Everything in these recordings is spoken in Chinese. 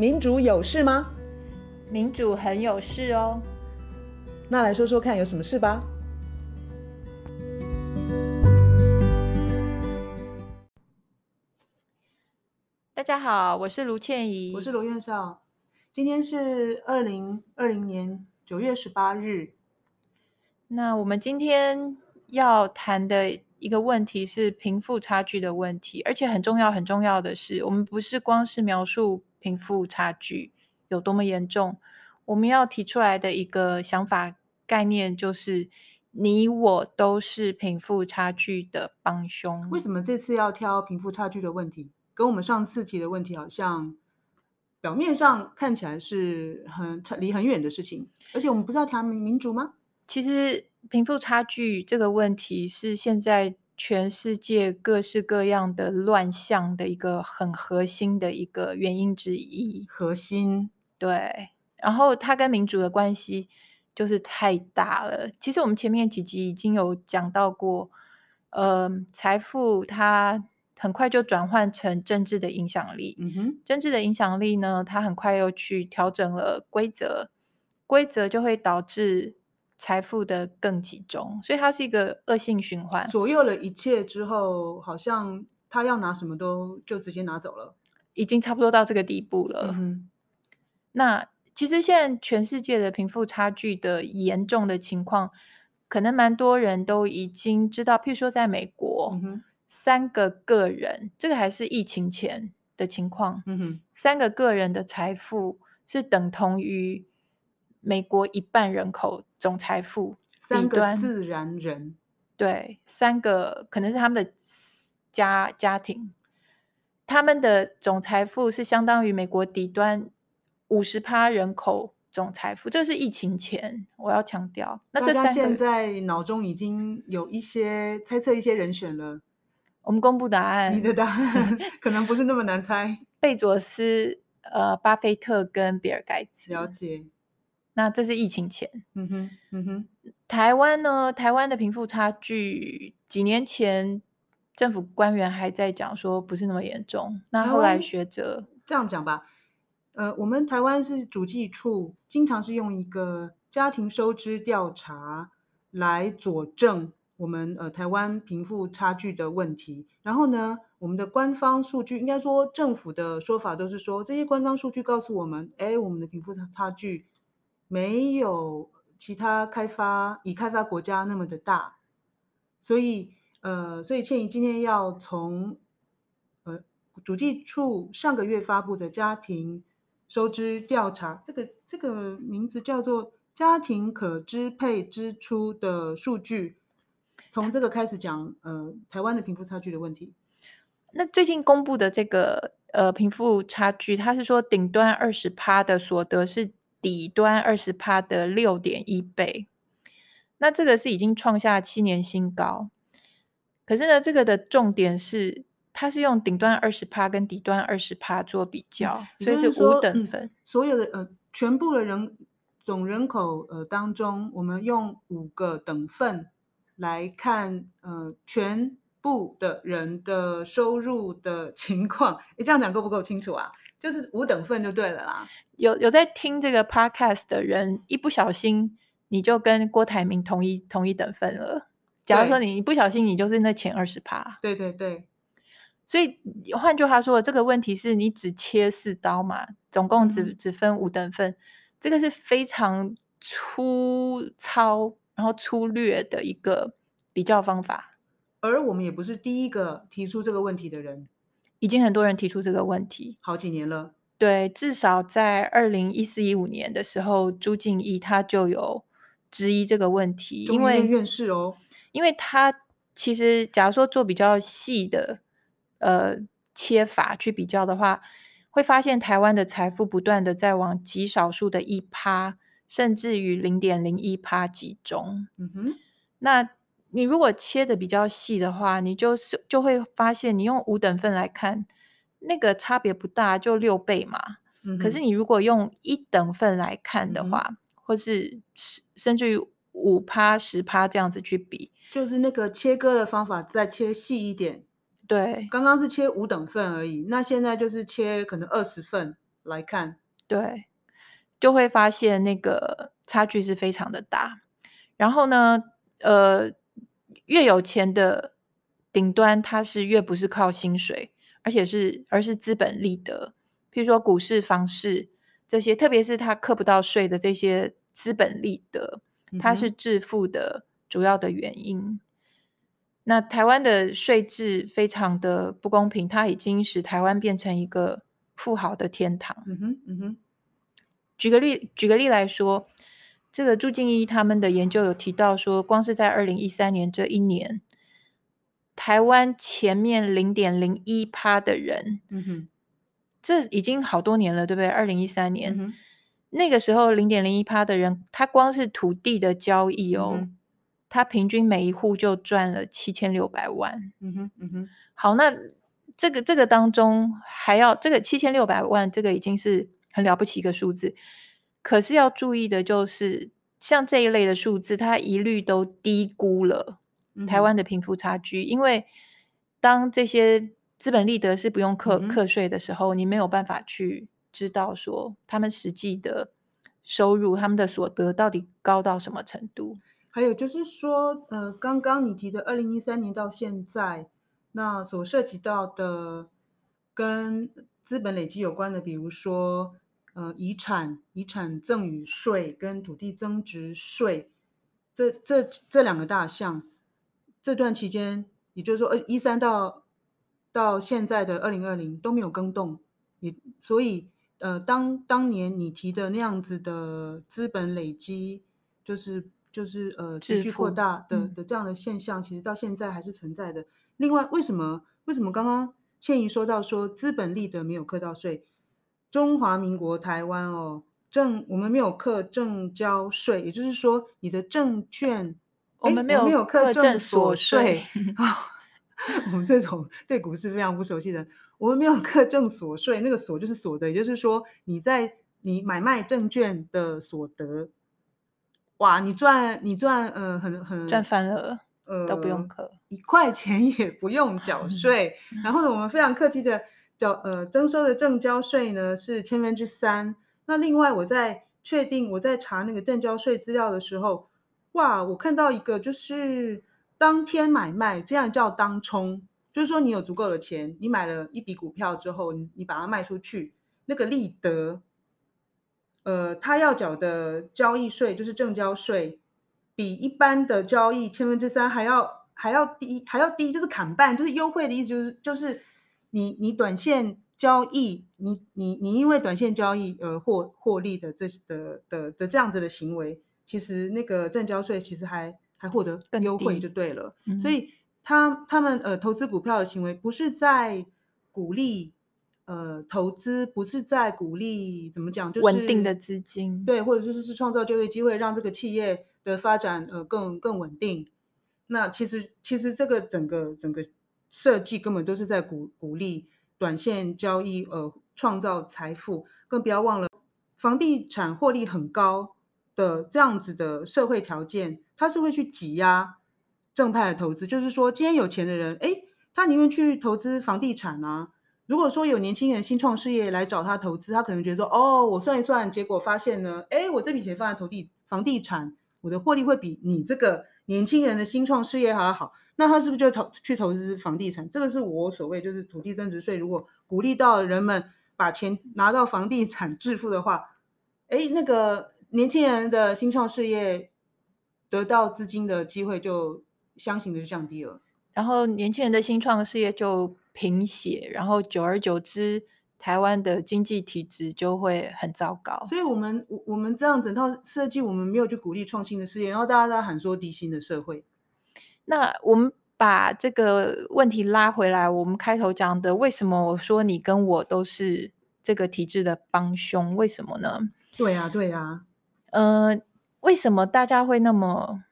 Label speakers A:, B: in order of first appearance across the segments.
A: 民主有事吗？
B: 民主很有事哦。
A: 那来说说看，有什么事吧？
B: 大家好，我是卢倩怡，
A: 我是罗院少。今天是二零二零年九月十八日。
B: 那我们今天要谈的一个问题是贫富差距的问题，而且很重要，很重要的是，我们不是光是描述贫富差距有多么严重，我们要提出来的一个想法概念就是，你我都是贫富差距的帮凶。
A: 为什么这次要挑贫富差距的问题？跟我们上次提的问题好像表面上看起来是很离很远的事情，而且我们不是要谈民主吗？
B: 其实。贫富差距这个问题是现在全世界各式各样的乱象的一个很核心的一个原因之一。
A: 核心。
B: 对，然后它跟民主的关系就是太大了。其实我们前面几集已经有讲到过，呃，财富它很快就转换成政治的影响力。
A: 嗯哼，
B: 政治的影响力呢，它很快又去调整了规则，规则就会导致。财富的更集中，所以它是一个恶性循环，
A: 左右了一切之后，好像他要拿什么都就直接拿走了，
B: 已经差不多到这个地步了。
A: 嗯、
B: 那其实现在全世界的贫富差距的严重的情况，可能蛮多人都已经知道。譬如说，在美国，
A: 嗯、
B: 三个个人，这个还是疫情前的情况，
A: 嗯、
B: 三个个人的财富是等同于。美国一半人口总财富，
A: 三个自然人，
B: 对，三个可能是他们的家家庭，他们的总财富是相当于美国底端五十趴人口总财富，这是疫情前，我要强调。那这三个
A: 现在脑中已经有一些猜测，一些人选了。
B: 我们公布答案，
A: 你的答案 可能不是那么难猜。
B: 贝佐斯、呃，巴菲特跟比尔盖茨。
A: 了解。
B: 那这是疫情前，
A: 嗯哼，嗯哼。
B: 台湾呢？台湾的贫富差距，几年前政府官员还在讲说不是那么严重。那后来学者
A: 这样讲吧，呃，我们台湾是主计处，经常是用一个家庭收支调查来佐证我们呃台湾贫富差距的问题。然后呢，我们的官方数据，应该说政府的说法都是说，这些官方数据告诉我们，哎，我们的贫富差差距。没有其他开发已开发国家那么的大，所以呃，所以倩怡今天要从呃主计处上个月发布的家庭收支调查，这个这个名字叫做家庭可支配支出的数据，从这个开始讲呃台湾的贫富差距的问题。
B: 那最近公布的这个呃贫富差距，它是说顶端二十趴的所得是。底端二十趴的六点一倍，那这个是已经创下七年新高。可是呢，这个的重点是，它是用顶端二十趴跟底端二十趴做比较，嗯、所以是五等分。
A: 嗯、所有的呃，全部的人总人口呃当中，我们用五个等份来看呃全部的人的收入的情况。你这样讲够不够清楚啊？就是五等份就对了啦。
B: 有有在听这个 podcast 的人，一不小心你就跟郭台铭同一同一等份了。假如说你一不小心，你就是那前二十趴。
A: 对对对。
B: 所以换句话说，这个问题是你只切四刀嘛，总共只、嗯、只分五等份，这个是非常粗糙然后粗略的一个比较方法。
A: 而我们也不是第一个提出这个问题的人。
B: 已经很多人提出这个问题，
A: 好几年了。
B: 对，至少在二零一四一五年的时候，朱敬义他就有质疑这个问题，因为
A: 院士哦，
B: 因为他其实假如说做比较细的呃切法去比较的话，会发现台湾的财富不断的在往极少数的一趴，甚至于零点零一趴集中。
A: 嗯哼，
B: 那。你如果切的比较细的话，你就是就会发现，你用五等份来看，那个差别不大，就六倍嘛。
A: 嗯、
B: 可是你如果用一等份来看的话，嗯、或是甚至于五趴、十趴这样子去比，
A: 就是那个切割的方法再切细一点。
B: 对，
A: 刚刚是切五等份而已，那现在就是切可能二十份来看，
B: 对，就会发现那个差距是非常的大。然后呢，呃，越有钱的顶端，它是越不是靠薪水，而且是而是资本利得，譬如说股市、房市这些，特别是它课不到税的这些资本利得，它是致富的主要的原因。嗯、那台湾的税制非常的不公平，它已经使台湾变成一个富豪的天堂。
A: 嗯哼，嗯哼。
B: 举个例，举个例来说。这个朱静一他们的研究有提到说，光是在二零一三年这一年，台湾前面零点零一趴的人，
A: 嗯哼，
B: 这已经好多年了，对不对？二零一三年、
A: 嗯、
B: 那个时候，零点零一趴的人，他光是土地的交易哦，嗯、他平均每一户就赚了七千六百万。
A: 嗯哼，嗯哼，
B: 好，那这个这个当中还要这个七千六百万，这个已经是很了不起一个数字。可是要注意的就是，像这一类的数字，它一律都低估了台湾的贫富差距。嗯、因为当这些资本利得是不用课课税的时候，你没有办法去知道说他们实际的收入、他们的所得到底高到什么程度。
A: 还有就是说，呃，刚刚你提的二零一三年到现在，那所涉及到的跟资本累积有关的，比如说。呃，遗产、遗产赠与税跟土地增值税，这这这两个大项，这段期间，也就是说，二，一三到到现在的二零二零都没有更动，也所以，呃，当当年你提的那样子的资本累积，就是就是呃持续扩大的的这样的现象，其实到现在还是存在的。另外，为什么为什么刚刚倩怡说到说资本利得没有课到税？中华民国台湾哦，证我们没有课证交税，也就是说，你的证券
B: 我们没有课证所税
A: 啊。我们这种对股市非常不熟悉的，我们没有课证所税，那个所就是所得，也就是说你在你买卖证券的所得，哇，你赚你赚呃很很
B: 赚翻了，呃都不用课
A: 一块钱也不用缴税，然后呢，我们非常客气的。交呃征收的证交税呢是千分之三。那另外我在确定我在查那个证交税资料的时候，哇，我看到一个就是当天买卖，这样叫当冲，就是说你有足够的钱，你买了一笔股票之后，你你把它卖出去，那个利得，呃，他要缴的交易税就是证交税，比一般的交易千分之三还要还要低，还要低，就是砍半，就是优惠的意思，就是就是。你你短线交易，你你你因为短线交易而获获利的这的的的这样子的行为，其实那个证交税其实还还获得优惠就对了。嗯、所以他他们呃投资股票的行为不是在鼓励呃投资，不是在鼓励怎么讲，就是
B: 稳定的资金
A: 对，或者就是是创造就业机会，让这个企业的发展呃更更稳定。那其实其实这个整个整个。设计根本都是在鼓鼓励短线交易，呃，创造财富。更不要忘了，房地产获利很高的这样子的社会条件，他是会去挤压正派的投资。就是说，今天有钱的人，诶，他宁愿去投资房地产啊。如果说有年轻人新创事业来找他投资，他可能觉得说，哦，我算一算，结果发现呢，诶，我这笔钱放在投地房地产，我的获利会比你这个年轻人的新创事业还要好。那他是不是就投去投资房地产？这个是我所谓就是土地增值税。如果鼓励到人们把钱拿到房地产致富的话，哎，那个年轻人的新创事业得到资金的机会就相形的就降低了。
B: 然后年轻人的新创事业就贫血，然后久而久之，台湾的经济体质就会很糟糕。
A: 所以我们我我们这样整套设计，我们没有去鼓励创新的事业，然后大家在喊说低薪的社会。
B: 那我们把这个问题拉回来，我们开头讲的，为什么我说你跟我都是这个体制的帮凶？为什么呢？
A: 对呀，对呀。
B: 呃，为什么大家会那么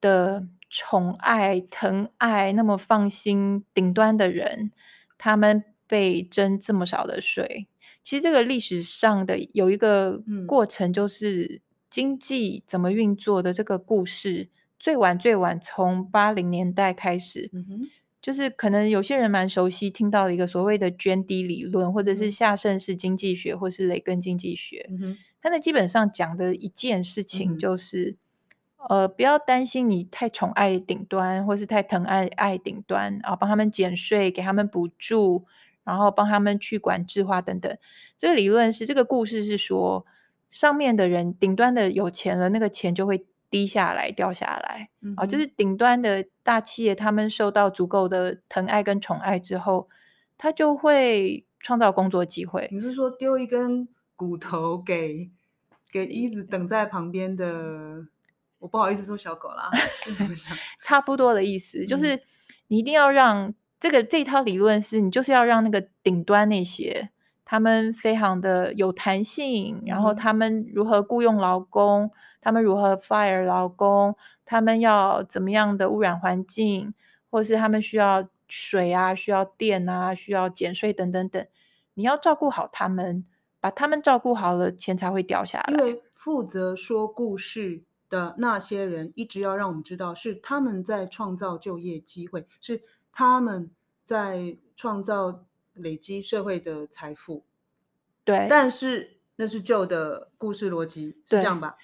B: 的宠爱、疼爱，那么放心顶端的人，他们被征这么少的税？其实这个历史上的有一个过程，就是经济怎么运作的这个故事。最晚最晚从八零年代开始，
A: 嗯哼，
B: 就是可能有些人蛮熟悉听到的一个所谓的涓滴理论，或者是下盛式经济学，或是雷根经济学。嗯哼，它那基本上讲的一件事情就是，嗯、呃，不要担心你太宠爱顶端，或是太疼爱爱顶端啊，帮他们减税，给他们补助。然后帮他们去管制化等等，这个理论是这个故事是说，上面的人顶端的有钱了，那个钱就会滴下来掉下来，嗯、啊，就是顶端的大企业，他们受到足够的疼爱跟宠爱之后，他就会创造工作机会。
A: 你是说丢一根骨头给给一直等在旁边的？我不好意思说小狗啦，
B: 差不多的意思，就是你一定要让。这个这套理论是你就是要让那个顶端那些他们非常的有弹性，然后他们如何雇佣劳工，他们如何 fire 劳工，他们要怎么样的污染环境，或是他们需要水啊，需要电啊，需要减税等等等，你要照顾好他们，把他们照顾好了，钱才会掉下来。
A: 因为负责说故事的那些人，一直要让我们知道是他们在创造就业机会，是。他们在创造、累积社会的财富，
B: 对，
A: 但是那是旧的故事逻辑，是这样吧？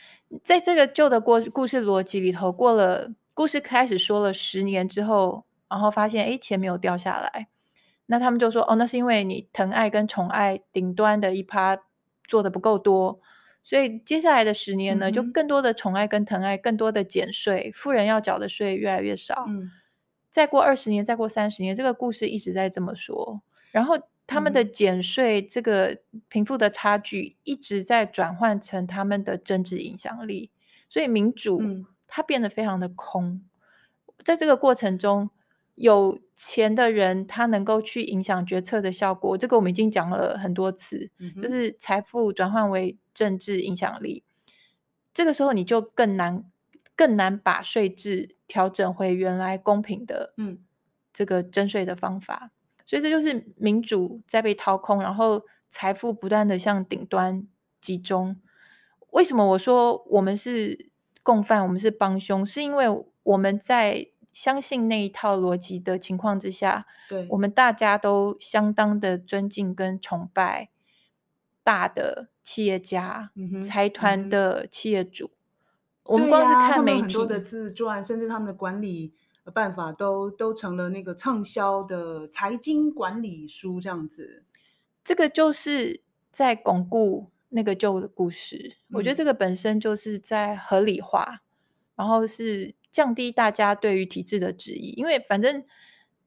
B: 在这个旧的过故事逻辑里头，过了故事开始说了十年之后，然后发现哎，钱没有掉下来，那他们就说哦，那是因为你疼爱跟宠爱顶端的一趴做的不够多，所以接下来的十年呢，嗯、就更多的宠爱跟疼爱，更多的减税，富人要缴的税越来越少。嗯再过二十年，再过三十年，这个故事一直在这么说。然后他们的减税，这个贫富的差距一直在转换成他们的政治影响力。所以民主它变得非常的空。在这个过程中，有钱的人他能够去影响决策的效果，这个我们已经讲了很多次，就是财富转换为政治影响力。这个时候你就更难。更难把税制调整回原来公平的，嗯，这个征税的方法，所以这就是民主在被掏空，然后财富不断的向顶端集中。为什么我说我们是共犯，我们是帮凶？是因为我们在相信那一套逻辑的情况之下，对，我们大家都相当的尊敬跟崇拜大的企业家、嗯、财团的企业主。我们光是看媒体，
A: 很多的自传，甚至他们的管理办法都都成了那个畅销的财经管理书这样子。
B: 这个就是在巩固那个旧的故事。嗯。我觉得这个本身就是在合理化，然后是降低大家对于体制的质疑。因为反正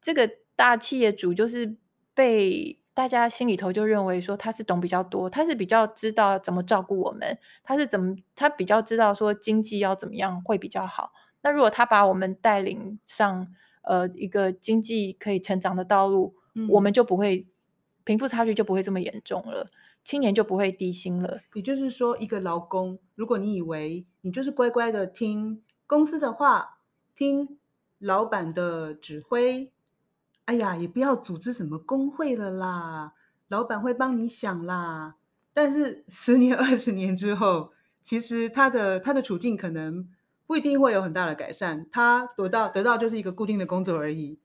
B: 这个大企业主就是被。大家心里头就认为说他是懂比较多，他是比较知道怎么照顾我们，他是怎么他比较知道说经济要怎么样会比较好。那如果他把我们带领上呃一个经济可以成长的道路，嗯、我们就不会贫富差距就不会这么严重了，青年就不会低薪了。
A: 也就是说，一个劳工，如果你以为你就是乖乖的听公司的话，听老板的指挥。哎呀，也不要组织什么工会了啦，老板会帮你想啦。但是十年、二十年之后，其实他的他的处境可能不一定会有很大的改善，他得到得到就是一个固定的工作而已。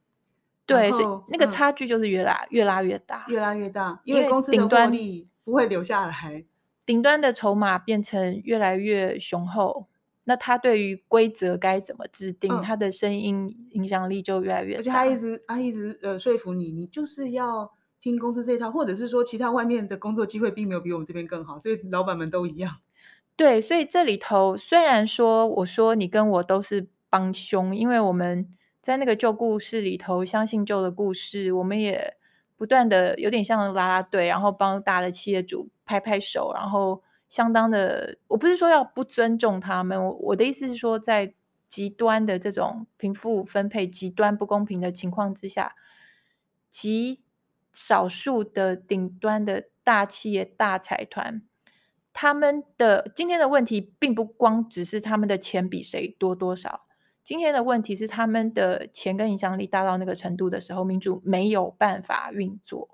B: 对，所以那个差距就是越拉、嗯、越拉越大，
A: 越拉越大，因为公司的获利不会留下来，
B: 顶端的筹码变成越来越雄厚。那他对于规则该怎么制定，嗯、他的声音影响力就越来越大。
A: 而且他一直他一直呃说服你，你就是要听公司这一套，或者是说其他外面的工作机会并没有比我们这边更好，所以老板们都一样。
B: 对，所以这里头虽然说我说你跟我都是帮凶，因为我们在那个旧故事里头相信旧的故事，我们也不断的有点像拉拉队，然后帮大的企业主拍拍手，然后。相当的，我不是说要不尊重他们，我我的意思是说，在极端的这种贫富分配极端不公平的情况之下，极少数的顶端的大企业大财团，他们的今天的问题并不光只是他们的钱比谁多多少，今天的问题是他们的钱跟影响力大到那个程度的时候，民主没有办法运作。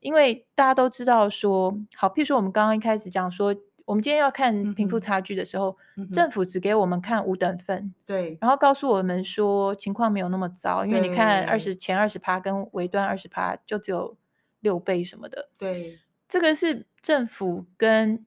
B: 因为大家都知道说，好，譬如说我们刚刚一开始讲说，我们今天要看贫富差距的时候，
A: 嗯、
B: 政府只给我们看五等份，
A: 对，
B: 然后告诉我们说情况没有那么糟，因为你看二十前二十趴跟尾端二十趴就只有六倍什么的，
A: 对，
B: 这个是政府跟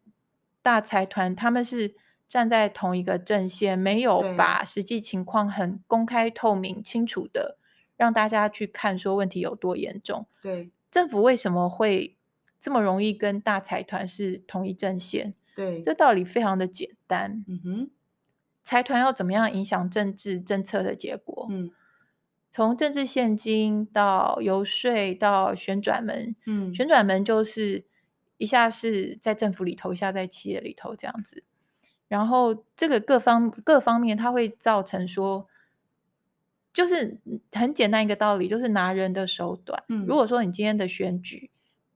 B: 大财团他们是站在同一个阵线，没有把实际情况很公开透明清楚的让大家去看说问题有多严重，
A: 对，
B: 政府为什么会？这么容易跟大财团是同一阵线，
A: 对，
B: 这道理非常的简单。
A: 嗯哼，
B: 财团要怎么样影响政治政策的结果？
A: 嗯，
B: 从政治现金到游说到旋转门，
A: 嗯，
B: 旋转门就是一下是在政府里头，一下在企业里头这样子。然后这个各方各方面，它会造成说，就是很简单一个道理，就是拿人的手短。
A: 嗯，
B: 如果说你今天的选举，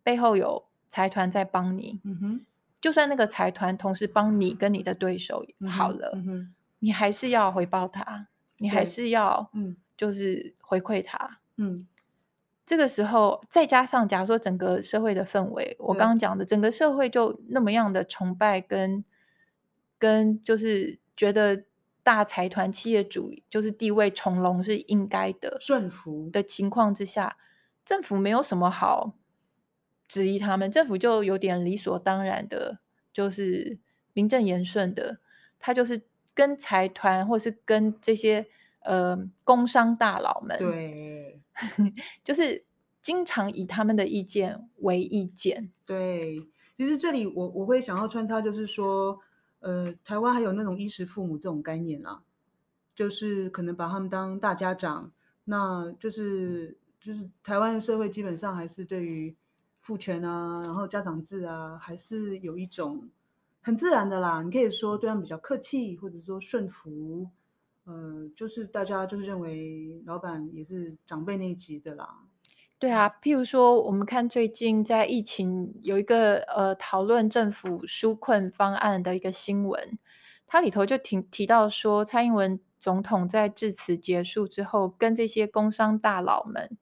B: 背后有财团在帮你，
A: 嗯哼，就
B: 算那个财团同时帮你跟你的对手好了，
A: 嗯哼，
B: 你还是要回报他，你还是要，嗯，就是回馈他，
A: 嗯，
B: 这个时候再加上，假如说整个社会的氛围，我刚刚讲的，整个社会就那么样的崇拜跟跟就是觉得大财团企业主就是地位崇隆是应该的，
A: 顺服
B: 的情况之下，政府没有什么好。质疑他们，政府就有点理所当然的，就是名正言顺的，他就是跟财团或是跟这些呃工商大佬们，
A: 对，
B: 就是经常以他们的意见为意见。
A: 对，其实这里我我会想要穿插，就是说，呃，台湾还有那种衣食父母这种概念啦，就是可能把他们当大家长，那就是就是台湾社会基本上还是对于。父权啊，然后家长制啊，还是有一种很自然的啦。你可以说对他们比较客气，或者说顺服，呃，就是大家就是认为老板也是长辈那一级的啦。
B: 对啊，譬如说，我们看最近在疫情有一个呃讨论政府纾困方案的一个新闻，它里头就提提到说，蔡英文总统在致辞结束之后，跟这些工商大佬们。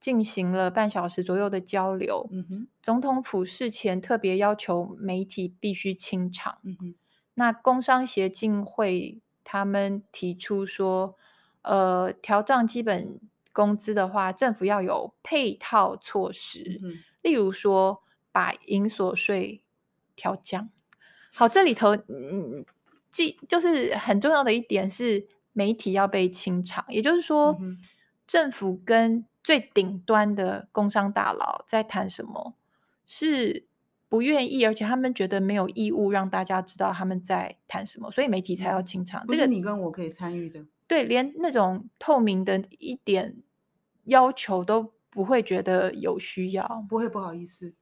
B: 进行了半小时左右的交流。
A: 嗯哼，
B: 总统府事前特别要求媒体必须清场。
A: 嗯哼，
B: 那工商协进会他们提出说，呃，调涨基本工资的话，政府要有配套措施，
A: 嗯、
B: 例如说把营所税调降。好，这里头，嗯，既就是很重要的一点是媒体要被清场，也就是说，
A: 嗯、
B: 政府跟最顶端的工商大佬在谈什么？是不愿意，而且他们觉得没有义务让大家知道他们在谈什么，所以媒体才要清场。
A: 这个你跟我可以参与的。
B: 对，连那种透明的一点要求都不会觉得有需要，
A: 不会不好意思。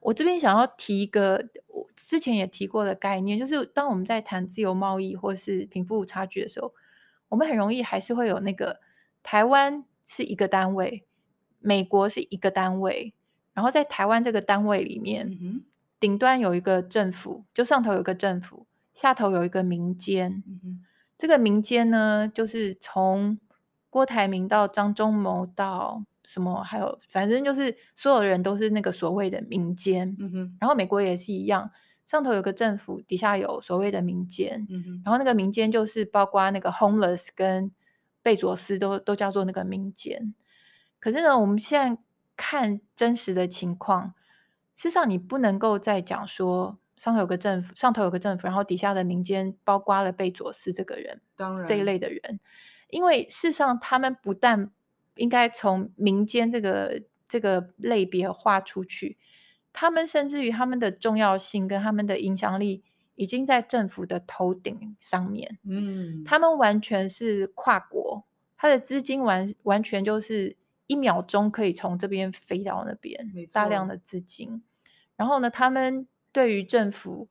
B: 我这边想要提一个我之前也提过的概念，就是当我们在谈自由贸易或是贫富差距的时候，我们很容易还是会有那个台湾。是一个单位，美国是一个单位，然后在台湾这个单位里面，顶端有一个政府，就上头有一个政府，下头有一个民间。这个民间呢，就是从郭台铭到张忠谋到什么，还有反正就是所有人都是那个所谓的民间。嗯哼，然后美国也是一样，上头有个政府，底下有所谓的民间。嗯哼，然后那个民间就是包括那个 homeless 跟。贝佐斯都都叫做那个民间，可是呢，我们现在看真实的情况，事实上你不能够再讲说上头有个政府，上头有个政府，然后底下的民间包括了贝佐斯这个人，
A: 当然
B: 这一类的人，因为事实上他们不但应该从民间这个这个类别划出去，他们甚至于他们的重要性跟他们的影响力。已经在政府的头顶上面，
A: 嗯，
B: 他们完全是跨国，他的资金完完全就是一秒钟可以从这边飞到那边，大量的资金。然后呢，他们对于政府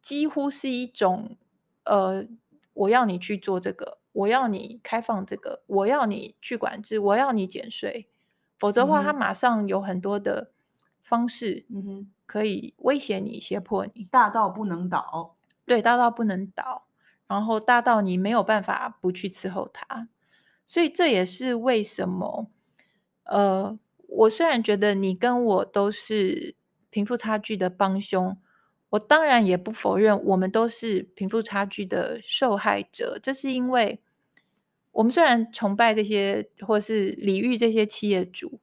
B: 几乎是一种，呃，我要你去做这个，我要你开放这个，我要你去管制，我要你减税，否则的话，他马上有很多的方式，嗯哼。可以威胁你、胁迫你，
A: 大到不能倒。
B: 对，大到不能倒，然后大到你没有办法不去伺候他。所以这也是为什么，呃，我虽然觉得你跟我都是贫富差距的帮凶，我当然也不否认，我们都是贫富差距的受害者。这是因为，我们虽然崇拜这些或是礼遇这些企业主，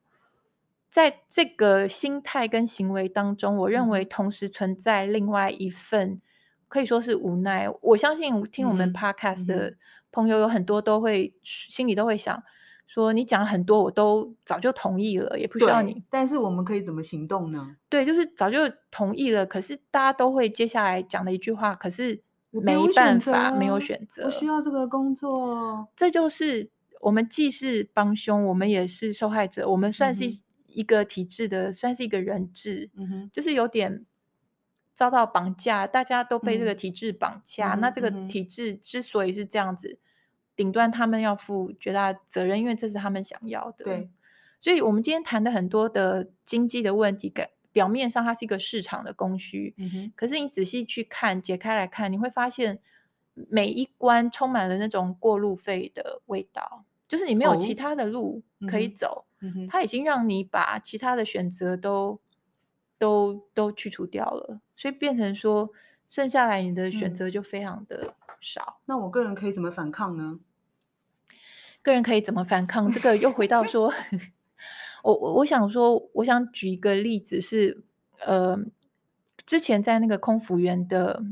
B: 在这个心态跟行为当中，我认为同时存在另外一份可以说是无奈。我相信听我们 podcast 的朋友有很多都会心里都会想。说你讲很多，我都早就同意了，也不需要你。
A: 但是我们可以怎么行动呢？
B: 对，就是早就同意了，可是大家都会接下来讲的一句话，可是没办法，没有选择。
A: 我需要这个工作，
B: 这就是我们既是帮凶，我们也是受害者。我们算是一个体制的，嗯、算是一个人质，嗯哼，就是有点遭到绑架，大家都被这个体制绑架。嗯、那这个体制之所以是这样子。顶端他们要负绝大责任，因为这是他们想要的。
A: 对，
B: 所以我们今天谈的很多的经济的问题，表表面上它是一个市场的供需，嗯哼。可是你仔细去看，解开来看，你会发现每一关充满了那种过路费的味道，就是你没有其他的路可以走，哦嗯哼。它已经让你把其他的选择都都都去除掉了，所以变成说，剩下来你的选择就非常的少。
A: 嗯，那我个人可以怎么反抗呢？
B: 个人可以怎么反抗？这个又回到说，我我我想说，我想举一个例子是，呃，之前在那个空服员的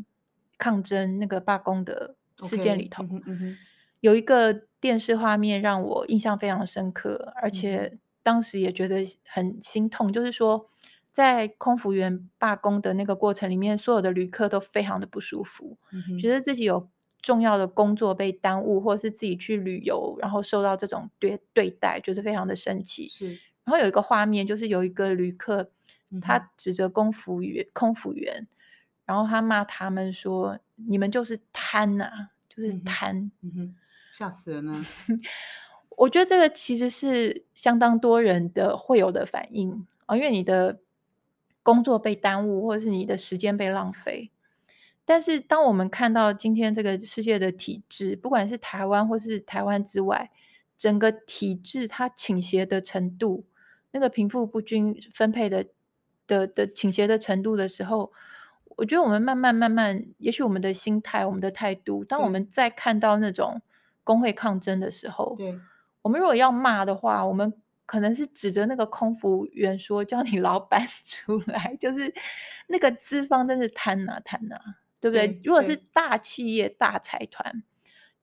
B: 抗争、那个罢工的事件里头，okay, 嗯嗯、有一个电视画面让我印象非常深刻，而且当时也觉得很心痛。嗯、就是说，在空服员罢工的那个过程里面，所有的旅客都非常的不舒服，嗯、觉得自己有。重要的工作被耽误，或者是自己去旅游，然后受到这种对对待，就是非常的生气。
A: 是，
B: 然后有一个画面，就是有一个旅客，嗯、他指着空服员，空服员，然后他骂他们说：“你们就是贪呐、啊，就是贪。
A: 嗯”嗯吓死人了！
B: 我觉得这个其实是相当多人的会有的反应啊，因为你的工作被耽误，或者是你的时间被浪费。但是，当我们看到今天这个世界的体制，不管是台湾或是台湾之外，整个体制它倾斜的程度，那个贫富不均分配的的的倾斜的程度的时候，我觉得我们慢慢慢慢，也许我们的心态、我们的态度，当我们再看到那种工会抗争的时候，
A: 对，
B: 我们如果要骂的话，我们可能是指着那个空服员说：“叫你老板 出来！”就是那个资方真是贪啊贪啊！对不对？对，如果是大企业、大财团，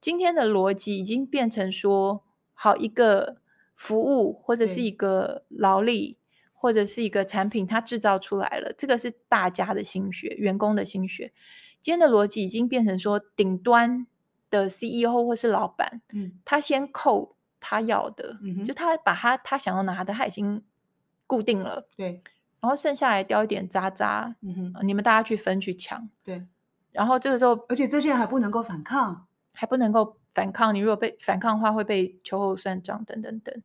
B: 今天的逻辑已经变成说，好一个服务或者是一个劳力或者是一个产品，它制造出来了，这个是大家的心血，员工的心血。今天的逻辑已经变成说，顶端的 CEO 或是老板，嗯，他先扣他要的，嗯，就他把他他想要拿的，他已经固定了，
A: 对，
B: 然后剩下来叼一点渣渣，嗯哼，你们大家去分去抢，
A: 对。
B: 然后这个时候，
A: 而且这些人还不能够反抗，
B: 还不能够反抗。你如果被反抗的话，会被秋后算账等等等。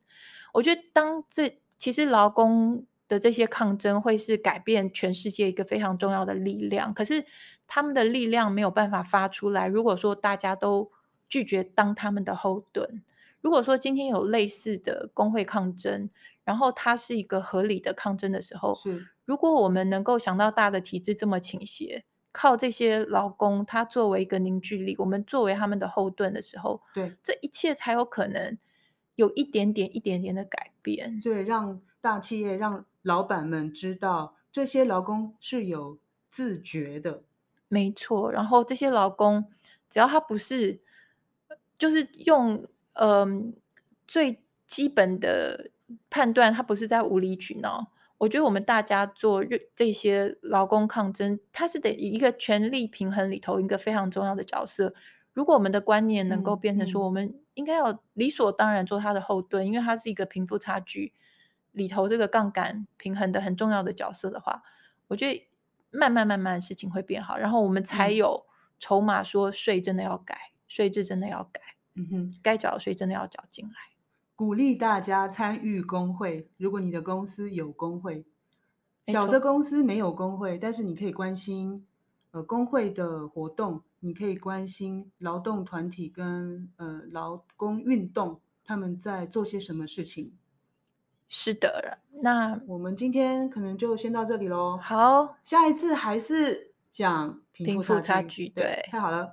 B: 我觉得，当这其实劳工的这些抗争会是改变全世界一个非常重要的力量。可是他们的力量没有办法发出来。如果说大家都拒绝当他们的后盾，如果说今天有类似的工会抗争，然后它是一个合理的抗争的时候，
A: 是
B: 如果我们能够想到大的体制这么倾斜。靠这些劳工，他作为一个凝聚力，我们作为他们的后盾的时候，
A: 对，
B: 这一切才有可能有一点点、一点点的改变。
A: 对，让大企业、让老板们知道，这些劳工是有自觉的。
B: 没错，然后这些劳工，只要他不是，就是用嗯、呃、最基本的判断，他不是在无理取闹。我觉得我们大家做这些劳工抗争，它是得一个权力平衡里头一个非常重要的角色。如果我们的观念能够变成说，我们应该要理所当然做他的后盾，因为它是一个贫富差距里头这个杠杆平衡的很重要的角色的话，我觉得慢慢慢慢事情会变好，然后我们才有筹码说税真的要改，税制真的要改，嗯哼，该缴的税真的要缴进来。
A: 鼓励大家参与工会。如果你的公司有工会，小的公司没有工会，但是你可以关心呃工会的活动，你可以关心劳动团体跟呃劳工运动他们在做些什么事情。
B: 是的，那
A: 我们今天可能就先到这里喽。
B: 好，
A: 下一次还是。讲贫富差距。
B: 差距对，
A: 太好了。